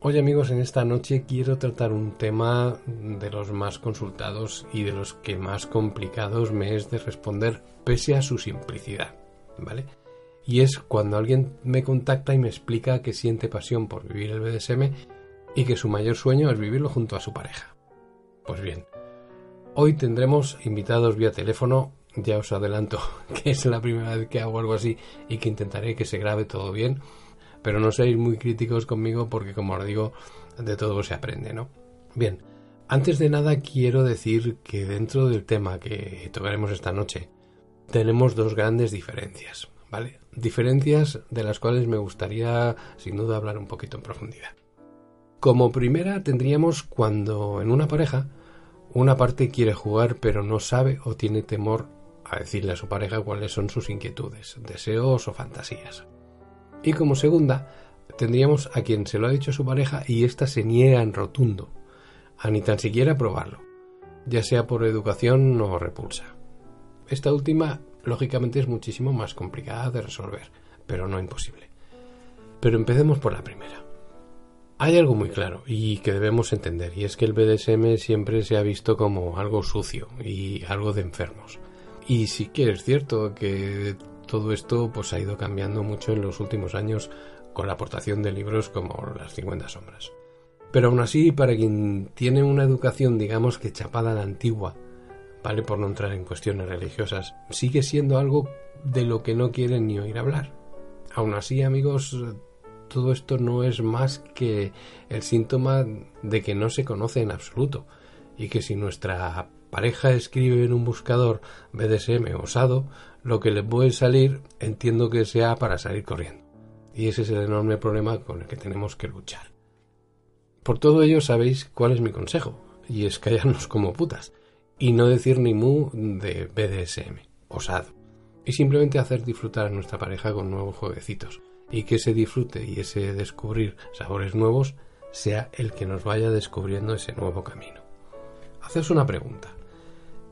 Hoy amigos, en esta noche quiero tratar un tema de los más consultados y de los que más complicados me es de responder pese a su simplicidad, ¿vale? Y es cuando alguien me contacta y me explica que siente pasión por vivir el BDSM y que su mayor sueño es vivirlo junto a su pareja. Pues bien, hoy tendremos invitados vía teléfono, ya os adelanto que es la primera vez que hago algo así y que intentaré que se grabe todo bien pero no seáis muy críticos conmigo porque como os digo, de todo se aprende, ¿no? Bien, antes de nada quiero decir que dentro del tema que tocaremos esta noche tenemos dos grandes diferencias, ¿vale? Diferencias de las cuales me gustaría sin duda hablar un poquito en profundidad. Como primera tendríamos cuando en una pareja una parte quiere jugar pero no sabe o tiene temor a decirle a su pareja cuáles son sus inquietudes, deseos o fantasías. Y como segunda, tendríamos a quien se lo ha dicho su pareja y ésta se niega en rotundo a ni tan siquiera probarlo, ya sea por educación o repulsa. Esta última, lógicamente, es muchísimo más complicada de resolver, pero no imposible. Pero empecemos por la primera. Hay algo muy claro y que debemos entender, y es que el BDSM siempre se ha visto como algo sucio y algo de enfermos. Y sí que es cierto que todo esto pues ha ido cambiando mucho en los últimos años con la aportación de libros como Las 50 sombras. Pero aún así, para quien tiene una educación digamos que chapada a la antigua, vale por no entrar en cuestiones religiosas, sigue siendo algo de lo que no quieren ni oír hablar. Aún así, amigos, todo esto no es más que el síntoma de que no se conoce en absoluto y que si nuestra pareja escribe en un buscador BDSM osado, lo que le puede salir entiendo que sea para salir corriendo. Y ese es el enorme problema con el que tenemos que luchar. Por todo ello sabéis cuál es mi consejo, y es callarnos como putas, y no decir ni mu de BDSM, osado, y simplemente hacer disfrutar a nuestra pareja con nuevos jueguecitos, y que ese disfrute y ese descubrir sabores nuevos sea el que nos vaya descubriendo ese nuevo camino. Haceos una pregunta.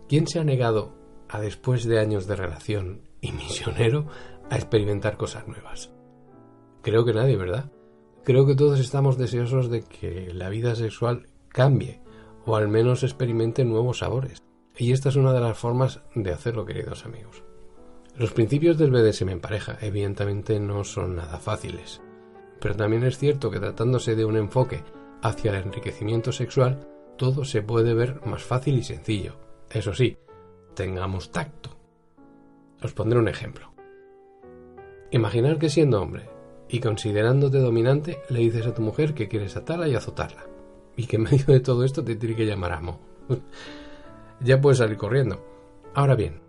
¿Quién se ha negado a después de años de relación y misionero a experimentar cosas nuevas? Creo que nadie, ¿verdad? Creo que todos estamos deseosos de que la vida sexual cambie o al menos experimente nuevos sabores. Y esta es una de las formas de hacerlo, queridos amigos. Los principios del BDSM en pareja evidentemente no son nada fáciles, pero también es cierto que tratándose de un enfoque hacia el enriquecimiento sexual, todo se puede ver más fácil y sencillo. Eso sí, tengamos tacto. Os pondré un ejemplo. Imaginar que siendo hombre y considerándote dominante le dices a tu mujer que quieres atarla y azotarla y que en medio de todo esto te tiene que llamar amo. ya puedes salir corriendo. Ahora bien,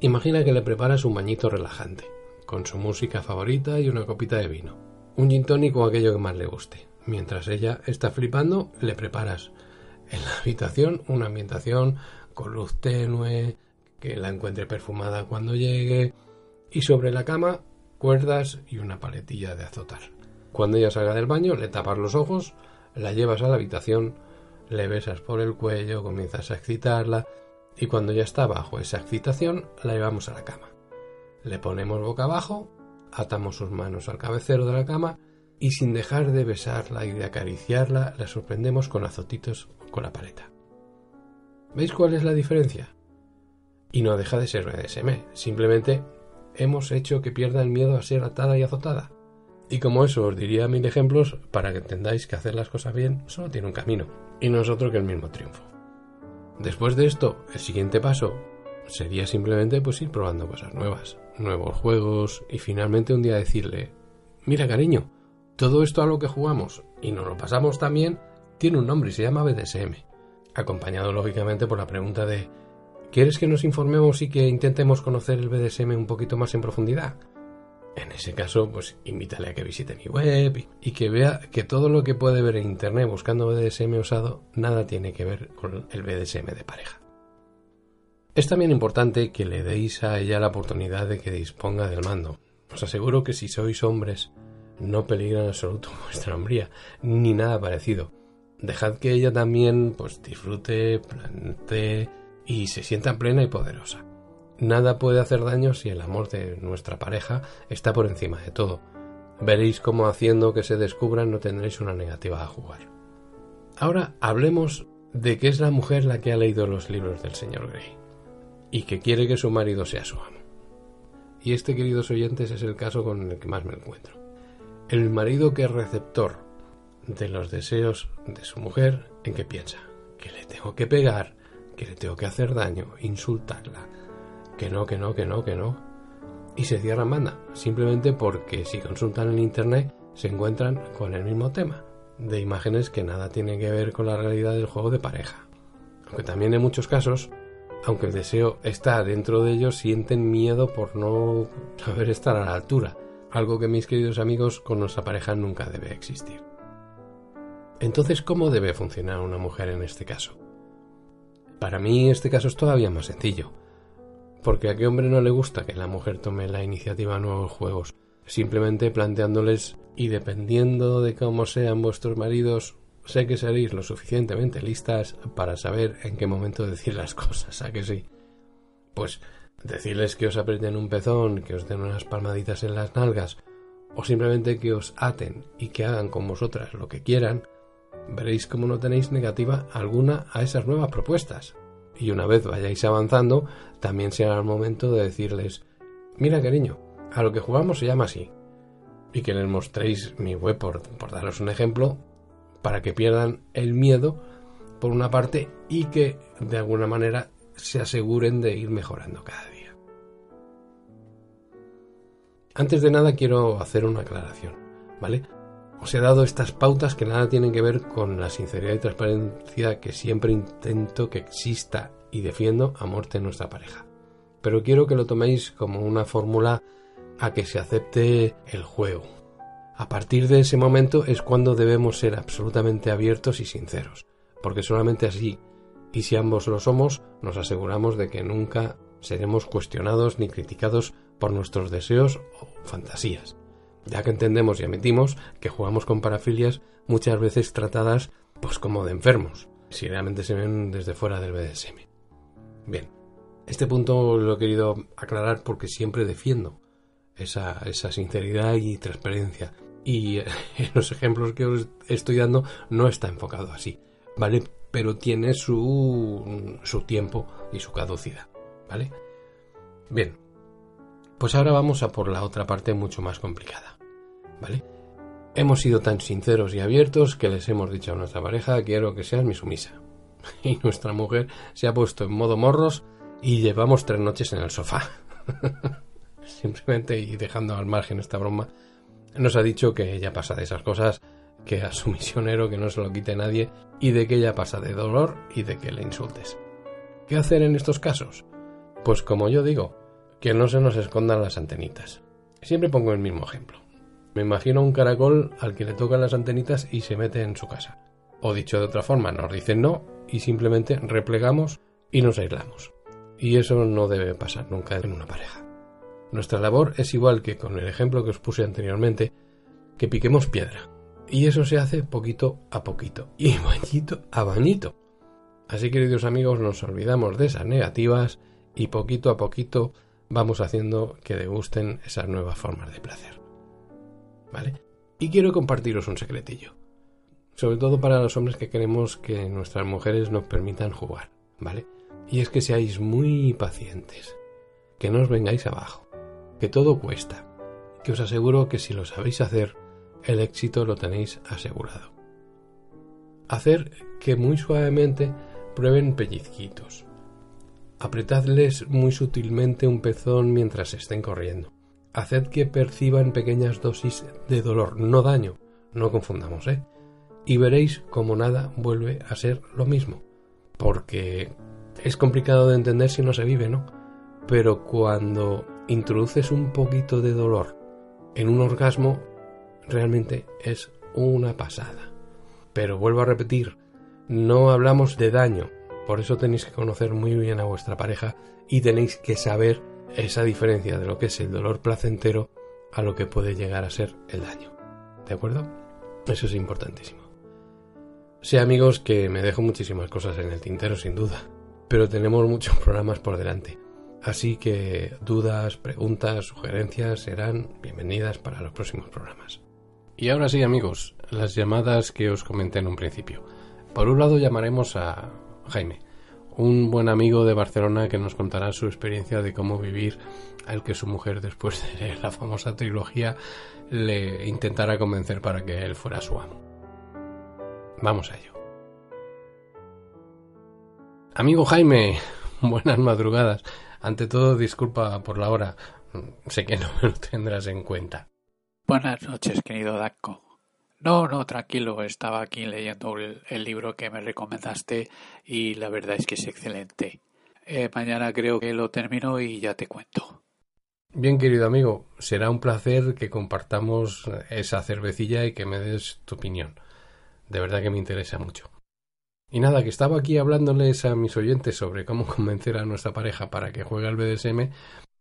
imagina que le preparas un bañito relajante, con su música favorita y una copita de vino, un gin tonic o aquello que más le guste. Mientras ella está flipando, le preparas en la habitación una ambientación con luz tenue, que la encuentre perfumada cuando llegue, y sobre la cama cuerdas y una paletilla de azotar. Cuando ella salga del baño, le tapas los ojos, la llevas a la habitación, le besas por el cuello, comienzas a excitarla, y cuando ya está bajo esa excitación, la llevamos a la cama. Le ponemos boca abajo, atamos sus manos al cabecero de la cama, y sin dejar de besarla y de acariciarla, la sorprendemos con azotitos con la paleta. ¿Veis cuál es la diferencia? Y no deja de ser BDSM, simplemente hemos hecho que pierda el miedo a ser atada y azotada. Y como eso os diría mil ejemplos, para que entendáis que hacer las cosas bien solo tiene un camino, y no es otro que el mismo triunfo. Después de esto, el siguiente paso sería simplemente pues ir probando cosas nuevas, nuevos juegos, y finalmente un día decirle, mira cariño, todo esto a lo que jugamos y nos lo pasamos también tiene un nombre y se llama BDSM acompañado lógicamente por la pregunta de ¿quieres que nos informemos y que intentemos conocer el BDSM un poquito más en profundidad? En ese caso, pues invítale a que visite mi web y que vea que todo lo que puede ver en internet buscando BDSM usado nada tiene que ver con el BDSM de pareja. Es también importante que le deis a ella la oportunidad de que disponga del mando. Os aseguro que si sois hombres no peligra en absoluto vuestra hombría, ni nada parecido dejad que ella también pues disfrute, plantee y se sienta plena y poderosa. Nada puede hacer daño si el amor de nuestra pareja está por encima de todo. veréis cómo haciendo que se descubran no tendréis una negativa a jugar. Ahora hablemos de que es la mujer la que ha leído los libros del señor Grey y que quiere que su marido sea su amo. Y este, queridos oyentes, es el caso con el que más me encuentro. El marido que es receptor de los deseos de su mujer, ¿en qué piensa? Que le tengo que pegar, que le tengo que hacer daño, insultarla, que no, que no, que no, que no. Y se cierran banda, simplemente porque si consultan en internet se encuentran con el mismo tema, de imágenes que nada tienen que ver con la realidad del juego de pareja. Aunque también en muchos casos aunque el deseo está dentro de ellos, sienten miedo por no saber estar a la altura, algo que mis queridos amigos con nuestra pareja nunca debe existir. Entonces, ¿cómo debe funcionar una mujer en este caso? Para mí este caso es todavía más sencillo, porque a qué hombre no le gusta que la mujer tome la iniciativa a nuevos juegos, simplemente planteándoles y dependiendo de cómo sean vuestros maridos, Sé que seréis lo suficientemente listas para saber en qué momento decir las cosas, ¿a que sí? Pues decirles que os aprieten un pezón, que os den unas palmaditas en las nalgas, o simplemente que os aten y que hagan con vosotras lo que quieran, veréis cómo no tenéis negativa alguna a esas nuevas propuestas. Y una vez vayáis avanzando, también será el momento de decirles, mira cariño, a lo que jugamos se llama así. Y que les mostréis mi web por, por daros un ejemplo para que pierdan el miedo por una parte y que de alguna manera se aseguren de ir mejorando cada día. Antes de nada quiero hacer una aclaración, ¿vale? Os he dado estas pautas que nada tienen que ver con la sinceridad y transparencia que siempre intento que exista y defiendo a muerte en nuestra pareja. Pero quiero que lo toméis como una fórmula a que se acepte el juego, a partir de ese momento es cuando debemos ser absolutamente abiertos y sinceros, porque solamente así, y si ambos lo somos, nos aseguramos de que nunca seremos cuestionados ni criticados por nuestros deseos o fantasías, ya que entendemos y admitimos que jugamos con parafilias muchas veces tratadas pues como de enfermos, si realmente se ven desde fuera del BDSM. Bien, este punto lo he querido aclarar porque siempre defiendo esa, esa sinceridad y transparencia y en los ejemplos que os estoy dando no está enfocado así, ¿vale? Pero tiene su, su tiempo y su caducidad, ¿vale? Bien, pues ahora vamos a por la otra parte mucho más complicada, ¿vale? Hemos sido tan sinceros y abiertos que les hemos dicho a nuestra pareja quiero que seas mi sumisa. Y nuestra mujer se ha puesto en modo morros y llevamos tres noches en el sofá. Simplemente y dejando al margen esta broma, nos ha dicho que ella pasa de esas cosas, que a su misionero que no se lo quite nadie y de que ella pasa de dolor y de que le insultes. ¿Qué hacer en estos casos? Pues como yo digo, que no se nos escondan las antenitas. Siempre pongo el mismo ejemplo. Me imagino un caracol al que le tocan las antenitas y se mete en su casa. O dicho de otra forma, nos dicen no y simplemente replegamos y nos aislamos. Y eso no debe pasar nunca en una pareja. Nuestra labor es igual que con el ejemplo que os puse anteriormente, que piquemos piedra. Y eso se hace poquito a poquito y bañito a bañito. Así queridos amigos, nos olvidamos de esas negativas y poquito a poquito vamos haciendo que degusten esas nuevas formas de placer. ¿Vale? Y quiero compartiros un secretillo. Sobre todo para los hombres que queremos que nuestras mujeres nos permitan jugar, ¿vale? Y es que seáis muy pacientes, que no os vengáis abajo que todo cuesta, que os aseguro que si lo sabéis hacer, el éxito lo tenéis asegurado. Hacer que muy suavemente prueben pellizquitos. Apretadles muy sutilmente un pezón mientras estén corriendo. Haced que perciban pequeñas dosis de dolor, no daño, no confundamos, ¿eh? Y veréis como nada vuelve a ser lo mismo. Porque es complicado de entender si no se vive, ¿no? Pero cuando introduces un poquito de dolor en un orgasmo, realmente es una pasada. Pero vuelvo a repetir, no hablamos de daño, por eso tenéis que conocer muy bien a vuestra pareja y tenéis que saber esa diferencia de lo que es el dolor placentero a lo que puede llegar a ser el daño. ¿De acuerdo? Eso es importantísimo. Sí, amigos, que me dejo muchísimas cosas en el tintero, sin duda, pero tenemos muchos programas por delante Así que dudas, preguntas, sugerencias serán bienvenidas para los próximos programas. Y ahora sí amigos, las llamadas que os comenté en un principio. Por un lado llamaremos a Jaime, un buen amigo de Barcelona que nos contará su experiencia de cómo vivir al que su mujer después de la famosa trilogía le intentara convencer para que él fuera su amo. Vamos a ello. Amigo Jaime, buenas madrugadas. Ante todo, disculpa por la hora. Sé que no me lo tendrás en cuenta. Buenas noches, querido Daco. No, no, tranquilo, estaba aquí leyendo el, libro que me recomendaste y la verdad es que es excelente. Eh, mañana creo que lo termino y ya te cuento. Bien, querido amigo, será un placer que compartamos esa cervecilla y que me des tu opinión. De verdad que me interesa mucho. Y nada, que estaba aquí hablándoles a mis oyentes sobre cómo convencer a nuestra pareja para que juegue al BDSM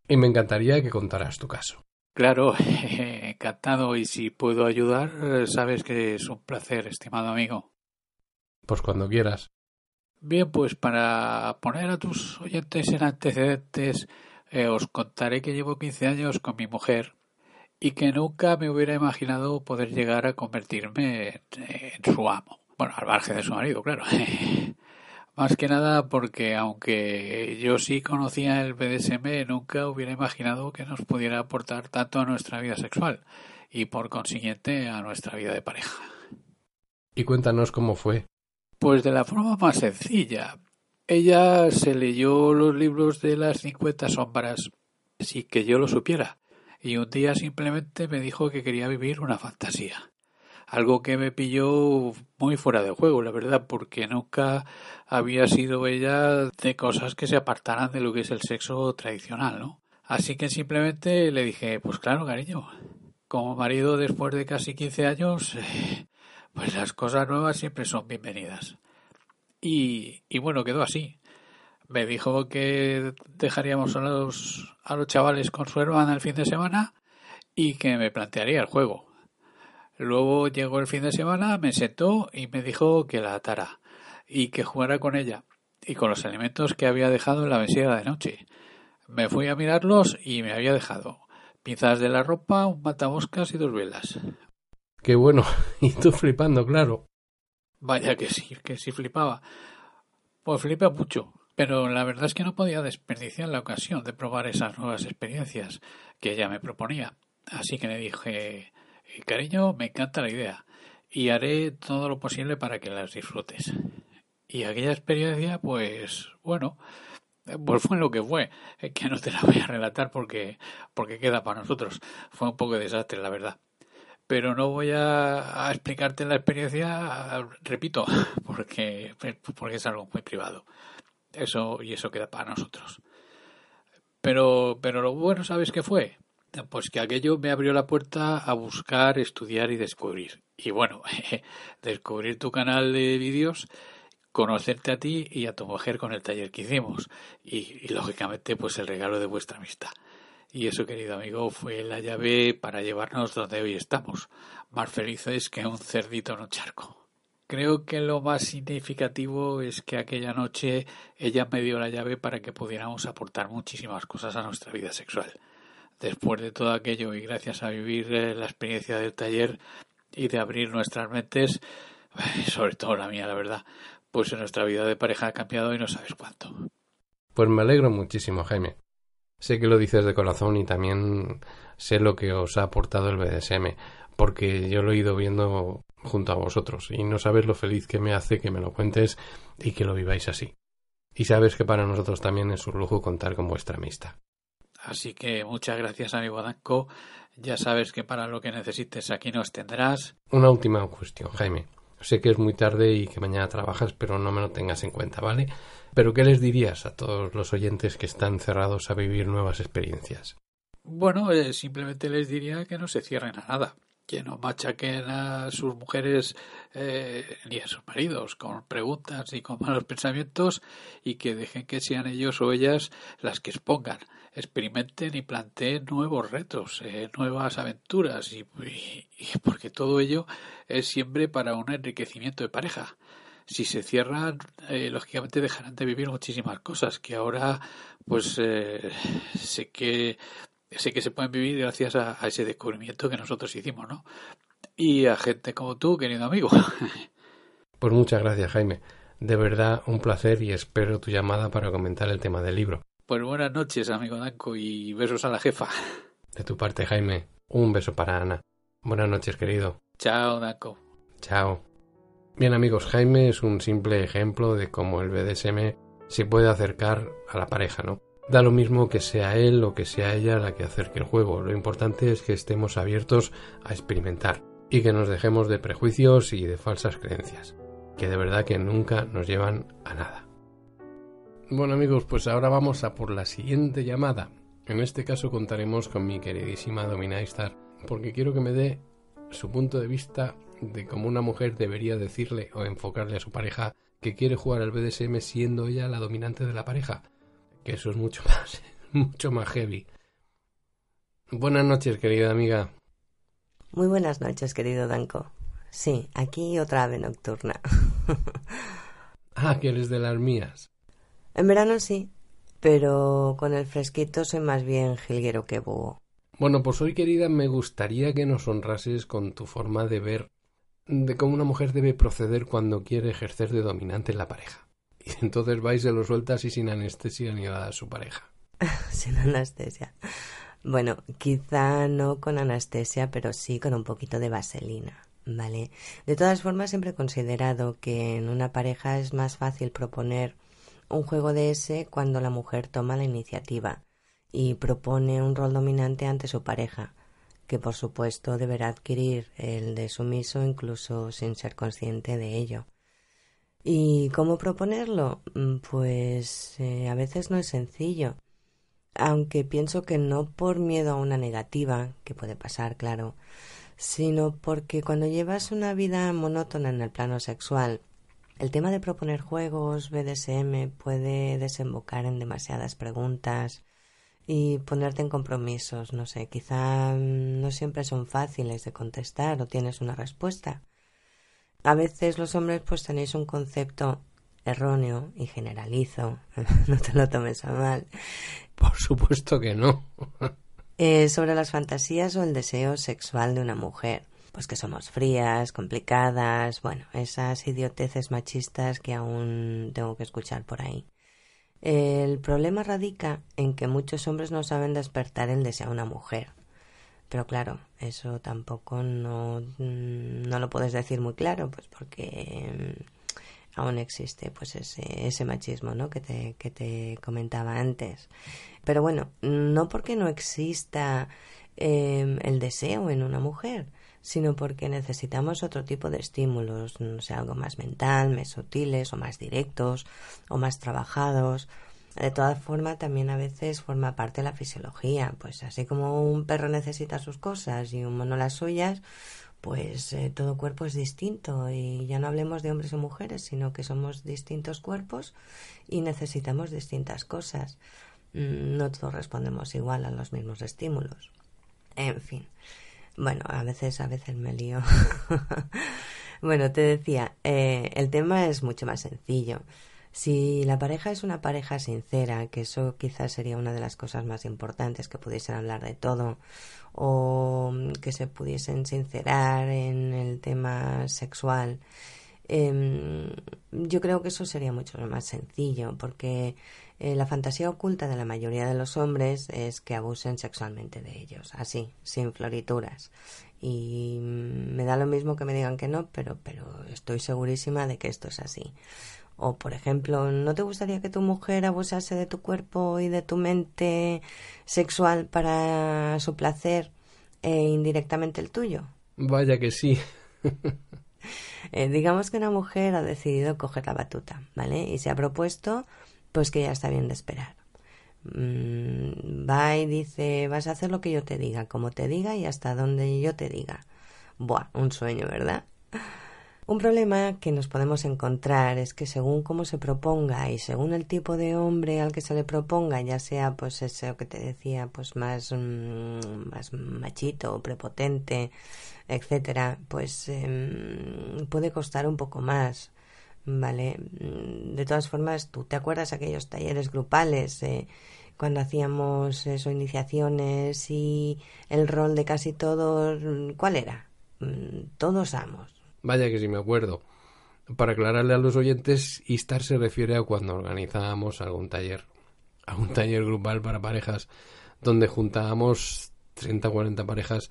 y me encantaría que contaras tu caso. Claro, encantado y si puedo ayudar, sabes que es un placer, estimado amigo. Pues cuando quieras. Bien, pues para poner a tus oyentes en antecedentes, eh, os contaré que llevo 15 años con mi mujer y que nunca me hubiera imaginado poder llegar a convertirme en su amo. Bueno, al margen de su marido, claro. Más que nada porque aunque yo sí conocía el BDSM, nunca hubiera imaginado que nos pudiera aportar tanto a nuestra vida sexual y por consiguiente a nuestra vida de pareja. Y cuéntanos cómo fue. Pues de la forma más sencilla. Ella se leyó los libros de las 50 sombras sin que yo lo supiera y un día simplemente me dijo que quería vivir una fantasía algo que me pilló muy fuera de juego, la verdad, porque nunca había sido ella de cosas que se apartaran de lo que es el sexo tradicional, ¿no? Así que simplemente le dije, pues claro, cariño, como marido después de casi 15 años, pues las cosas nuevas siempre son bienvenidas. Y, y bueno, quedó así. Me dijo que dejaríamos a los, a los chavales con su hermana el fin de semana y que me plantearía el juego. Luego llegó el fin de semana, me sentó y me dijo que la atara y que jugara con ella y con los elementos que había dejado en la mesilla de noche. Me fui a mirarlos y me había dejado pinzas de la ropa, un matamoscas y dos velas. Qué bueno, y tú flipando, claro. Vaya que sí, que sí flipaba. Pues flipa mucho, pero la verdad es que no podía desperdiciar la ocasión de probar esas nuevas experiencias que ella me proponía. Así que le dije, cariño, me encanta la idea y haré todo lo posible para que las disfrutes. Y aquella experiencia, pues, bueno, pues fue lo que fue, que no te la voy a relatar porque, porque queda para nosotros. Fue un poco de desastre, la verdad. Pero no voy a, a explicarte la experiencia, repito, porque, porque es algo muy privado. Eso, y eso queda para nosotros. Pero, pero lo bueno, ¿sabes qué fue? Pues que aquello me abrió la puerta a buscar, estudiar y descubrir. Y bueno, descubrir tu canal de vídeos, conocerte a ti y a tu mujer con el taller que hicimos. Y, lógicamente, pues el regalo de vuestra amistad. Y eso, querido amigo, fue la llave para llevarnos donde hoy estamos, más felices que un cerdito en un charco. Creo que lo más significativo es que aquella noche ella me dio la llave para que pudiéramos aportar muchísimas cosas a nuestra vida sexual después de todo aquello y gracias a vivir eh, la experiencia del taller y de abrir nuestras mentes, sobre todo la mía, la verdad, pues en nuestra vida de pareja ha cambiado y no sabes cuánto. Pues me alegro muchísimo, Jaime. Sé que lo dices de corazón y también sé lo que os ha aportado el BDSM, porque yo lo he ido viendo junto a vosotros y no sabes lo feliz que me hace que me lo cuentes y que lo viváis así. Y sabes que para nosotros también es un lujo contar con vuestra amistad. Así que muchas gracias, amigo Danco. Ya sabes que para lo que necesites aquí nos tendrás. Una última cuestión, Jaime. Sé que es muy tarde y que mañana trabajas, pero no me lo tengas en cuenta, ¿vale? Pero ¿qué les dirías a todos los oyentes que están cerrados a vivir nuevas experiencias? Bueno, eh, simplemente les diría que no se cierren a nada, que no machaquen a sus mujeres eh, ni a sus maridos con preguntas y con malos pensamientos y que dejen que sean ellos o ellas las que expongan experimenten y planteen nuevos retos, eh, nuevas aventuras, y, porque todo ello es siempre para un enriquecimiento de pareja. si se cierran, eh, lógicamente dejarán de vivir muchísimas cosas que ahora, pues, eh, sé que sé que se pueden vivir gracias a, ese descubrimiento que nosotros hicimos, ¿no? Y a gente como tú, querido amigo. Pues muchas gracias, Jaime. De verdad, un placer y espero tu llamada para comentar el tema del libro. Pues buenas noches, amigo Danco, y besos a la jefa. De tu parte, Jaime, un beso para Ana. Buenas noches, querido. Chao, Danco. Chao. Bien, amigos, Jaime es un simple ejemplo de cómo el BDSM se puede acercar a la pareja, ¿no? Da lo mismo que sea él o que sea ella la que acerque el juego. Lo importante es que estemos abiertos a experimentar y que nos dejemos de prejuicios y de falsas creencias, que de verdad que nunca nos llevan a nada. Bueno amigos, pues ahora vamos a por la siguiente llamada. En este caso contaremos con mi queridísima Dominaistar, porque quiero que me dé su punto de vista de cómo una mujer debería decirle o enfocarle a su pareja que quiere jugar al BDSM siendo ella la dominante de la pareja que eso es mucho más, mucho más heavy. Buenas noches, querida amiga. Muy buenas noches, querido Danko. Sí, aquí otra ave nocturna. ah, que eres de las mías. En verano sí, pero con el fresquito soy más bien jilguero que búho. Bueno, pues hoy, querida, me gustaría que nos honrases con tu forma de ver de cómo una mujer debe proceder cuando quiere ejercer de dominante en la pareja. Y entonces vais se lo sueltas y sin anestesia ni a su pareja. sin anestesia. Bueno, quizá no con anestesia, pero sí con un poquito de vaselina, ¿vale? De todas formas, siempre he considerado que en una pareja es más fácil proponer un juego de ese cuando la mujer toma la iniciativa y propone un rol dominante ante su pareja, que por supuesto deberá adquirir el de sumiso incluso sin ser consciente de ello. ¿Y cómo proponerlo? Mm, pues eh, a veces no es sencillo, aunque pienso que no por miedo a una negativa, que puede pasar, claro, sino porque cuando llevas una vida monótona en el plano sexual, el tema de proponer juegos BDSM puede desembocar en demasiadas preguntas y ponerte en compromisos, no sé, quizá mm, no siempre son fáciles de contestar o tienes una respuesta. A veces los hombres pues tenéis un concepto erróneo y generalizo, no te lo tomes a mal. Por supuesto que no. Eh, sobre las fantasías o el deseo sexual de una mujer. Pues que somos frías, complicadas, bueno, esas idioteces machistas que aún tengo que escuchar por ahí. El problema radica en que muchos hombres no saben despertar el deseo a una mujer. Pero claro, eso tampoco no, no lo puedes decir muy claro, pues porque mm, aún existe pues ese, ese machismo ¿no? que, te, que te comentaba antes. Pero bueno, no porque no exista em, el deseo en una mujer, sino porque necesitamos otro tipo de estímulos, no sé, algo más mental, más sutiles o más directos o más trabajados de todas formas, también a veces forma parte de la fisiología. Pues así como un perro necesita sus cosas y un mono las suyas, pues eh, todo cuerpo es distinto. Y ya no hablemos de hombres o mujeres, sino que somos distintos cuerpos y necesitamos distintas cosas. Mm, no todos respondemos igual a los mismos estímulos. En fin. Bueno, a veces, a veces me lío. bueno, te decía, eh, el tema es mucho más sencillo. Si la pareja es una pareja sincera, que eso quizás sería una de las cosas más importantes, que pudiesen hablar de todo o que se pudiesen sincerar en el tema sexual, em, yo creo que eso sería mucho más sencillo, porque eh, la fantasía oculta de la mayoría de los hombres es que abusen sexualmente de ellos, así, sin florituras. Y me da lo mismo que me digan que no, pero, pero estoy segurísima de que esto es así. O, por ejemplo, ¿no te gustaría que tu mujer abusase de tu cuerpo y de tu mente sexual para su placer e indirectamente el tuyo? Vaya que sí. Eh, digamos que una mujer ha decidido coger la batuta, ¿vale? Y se ha propuesto, pues que ya está bien de esperar. Mm, va y dice, vas a hacer lo que yo te diga, como te diga y hasta donde yo te diga. Buah, un sueño, ¿verdad? Un problema que nos podemos encontrar es que según cómo se proponga y según el tipo de hombre al que se le proponga, ya sea pues ese que te decía, pues más, mm, más machito prepotente, etcétera, pues em, puede costar un poco más. ¿Vale? Mm, de todas formas, ¿tú te acuerdas aquellos talleres grupales eh, cuando hacíamos eso, iniciaciones y el rol de casi todos, ¿cuál era? Mm, todos amos. Vaya que sí me acuerdo. Para aclararle a los oyentes, Istar se refiere a cuando organizábamos algún taller, algún taller grupal para parejas, donde juntábamos 30 o 40 parejas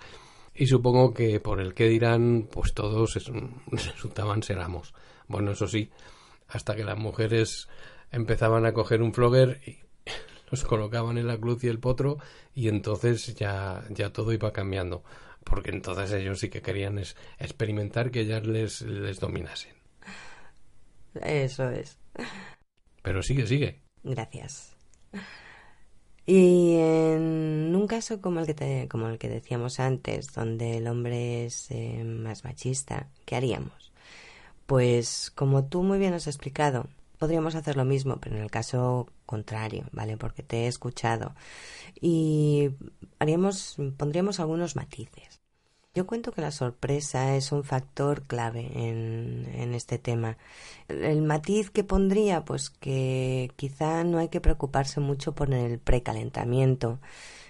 y supongo que por el que dirán, pues todos resultaban ser amos. Bueno, eso sí, hasta que las mujeres empezaban a coger un flogger y los colocaban en la cruz y el potro y entonces ya, ya todo iba cambiando. Porque entonces ellos sí que querían experimentar que ellas les, les dominasen. Eso es. Pero sigue, sigue. Gracias. Y en un caso como el que, te, como el que decíamos antes, donde el hombre es eh, más machista, ¿qué haríamos? Pues como tú muy bien has explicado, podríamos hacer lo mismo, pero en el caso contrario, ¿vale? Porque te he escuchado. Y haríamos, pondríamos algunos matices. Yo cuento que la sorpresa es un factor clave en, en este tema. El, matiz que pondría, pues que quizá no hay que preocuparse mucho por el precalentamiento,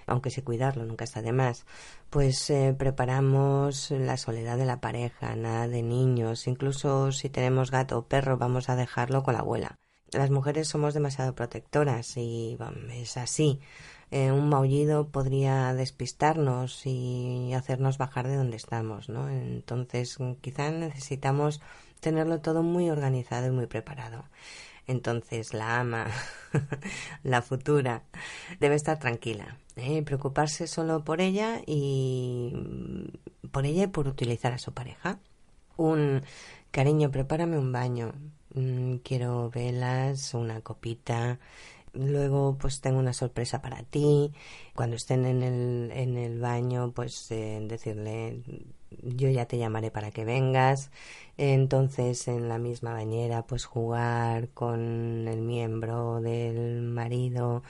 aunque sí cuidarlo, nunca está de más. Pues eh, preparamos la soledad de la pareja, nada de niños, incluso si tenemos gato o perro vamos a dejarlo con la abuela. Las mujeres somos demasiado protectoras y es así. Eh, un maullido podría despistarnos y hacernos bajar de donde estamos, ¿no? Entonces, quizá necesitamos tenerlo todo muy organizado y muy preparado. Entonces, la ama, la futura, debe estar tranquila, ¿eh? preocuparse solo por ella y por ella y por utilizar a su pareja. Un cariño, prepárame un baño. Mm, quiero velas, una copita, Luego, pues tengo una sorpresa para ti. Cuando estén en el, en el baño, pues eh, decirle, yo ya te llamaré para que vengas. Entonces, en la misma bañera, pues jugar con el miembro del marido,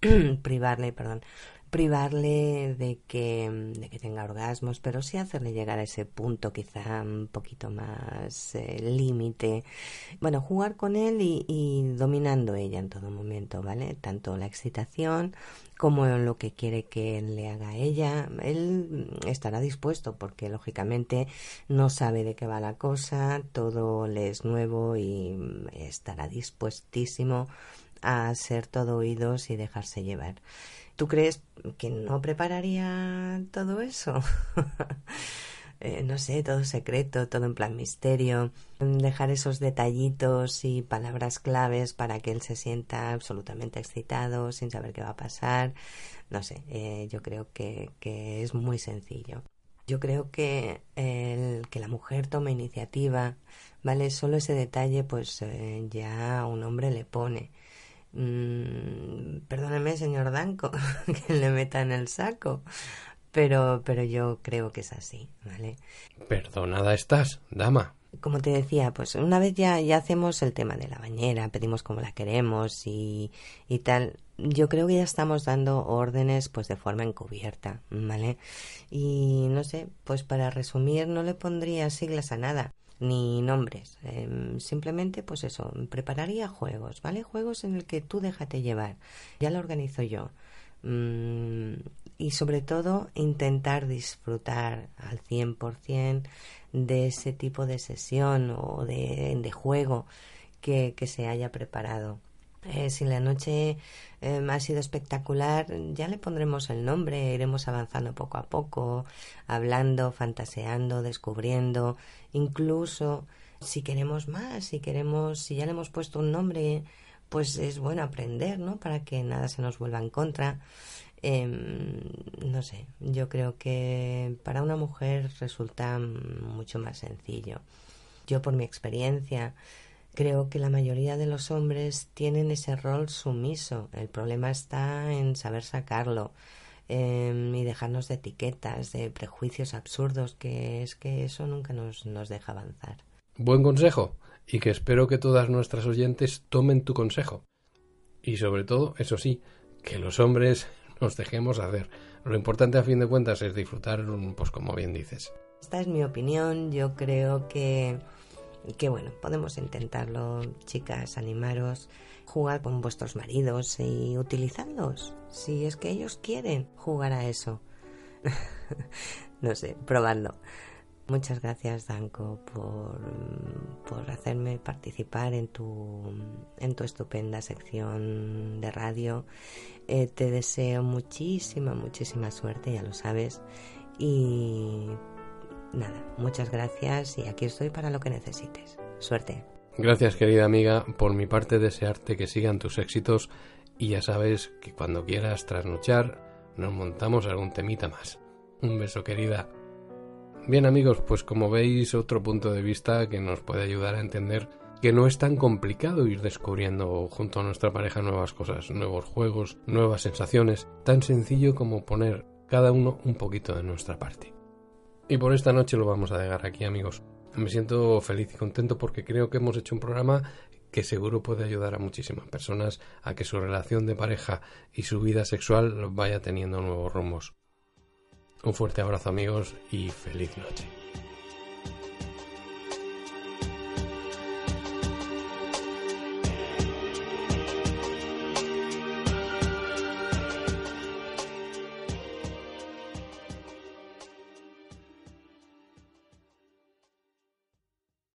privarle, perdón, privarle de que, de que tenga orgasmos, pero sí hacerle llegar a ese punto quizá un poquito más eh, límite. Bueno, jugar con él y, y, dominando ella en todo momento, ¿vale? Tanto la excitación como lo que quiere que él le haga a ella. Él estará dispuesto porque lógicamente no sabe de qué va la cosa, todo le es nuevo y estará dispuestísimo a ser todo oídos y dejarse llevar. ¿Tú crees que no prepararía todo eso? Eh, no sé, todo secreto, todo en plan misterio, dejar esos detallitos y palabras claves para que él se sienta absolutamente excitado sin saber qué va a pasar. No sé, eh, yo creo que, que, es muy sencillo. Yo creo que el que la mujer tome iniciativa, ¿vale? Solo ese detalle pues eh, ya un hombre le pone. Mm, perdóneme, señor Danco, que le meta en el saco. Pero, pero yo creo que es así, ¿vale? Perdonada estás, dama. Como te decía, pues una vez ya, ya hacemos el tema de la bañera, pedimos como la queremos y, y tal, yo creo que ya estamos dando órdenes pues de forma encubierta, ¿vale? Y no sé, pues para resumir no le pondría siglas a nada ni nombres. Em, simplemente, pues eso, prepararía juegos, ¿vale? Juegos en el que tú déjate llevar. Ya lo organizo yo. Mm, y sobre todo, intentar disfrutar al 100% de ese tipo de sesión o de, de juego que, que se haya preparado. Eh, si la noche em, ha sido espectacular, ya le pondremos el nombre, iremos avanzando poco a poco, hablando, fantaseando, descubriendo, incluso si queremos más, si queremos, si ya le hemos puesto un nombre, pues es bueno aprender, ¿no? Para que nada se nos vuelva en contra. Em, no sé, yo creo que para una mujer resulta mucho más sencillo. Yo por mi experiencia Creo que la mayoría de los hombres tienen ese rol sumiso. El problema está en saber sacarlo em, y dejarnos de etiquetas, de prejuicios absurdos, que es que eso nunca nos, nos deja avanzar. Buen consejo y que espero que todas nuestras oyentes tomen tu consejo. Y sobre todo, eso sí, que los hombres nos dejemos hacer. Lo importante a fin de cuentas es disfrutar, pues como bien dices. Esta es mi opinión. Yo creo que que bueno, podemos intentarlo, chicas, animaros, jugar con vuestros maridos y utilizarlos, si es que ellos quieren jugar a eso. no sé, probadlo. Muchas gracias, Danko, por, por, hacerme participar en tu, en tu estupenda sección de radio. Eh, te deseo muchísima, muchísima suerte, ya lo sabes. Y nada, muchas gracias y aquí estoy para lo que necesites. Suerte. Gracias, querida amiga. Por mi parte, desearte que sigan tus éxitos y ya sabes que cuando quieras trasnochar, nos montamos algún temita más. Un beso, querida. Bien amigos, pues como veis otro punto de vista que nos puede ayudar a entender que no es tan complicado ir descubriendo junto a nuestra pareja nuevas cosas, nuevos juegos, nuevas sensaciones, tan sencillo como poner cada uno un poquito de nuestra parte. Y por esta noche lo vamos a dejar aquí amigos. Me siento feliz y contento porque creo que hemos hecho un programa que seguro puede ayudar a muchísimas personas a que su relación de pareja y su vida sexual vaya teniendo nuevos rumbos. Un fuerte abrazo amigos y feliz noche.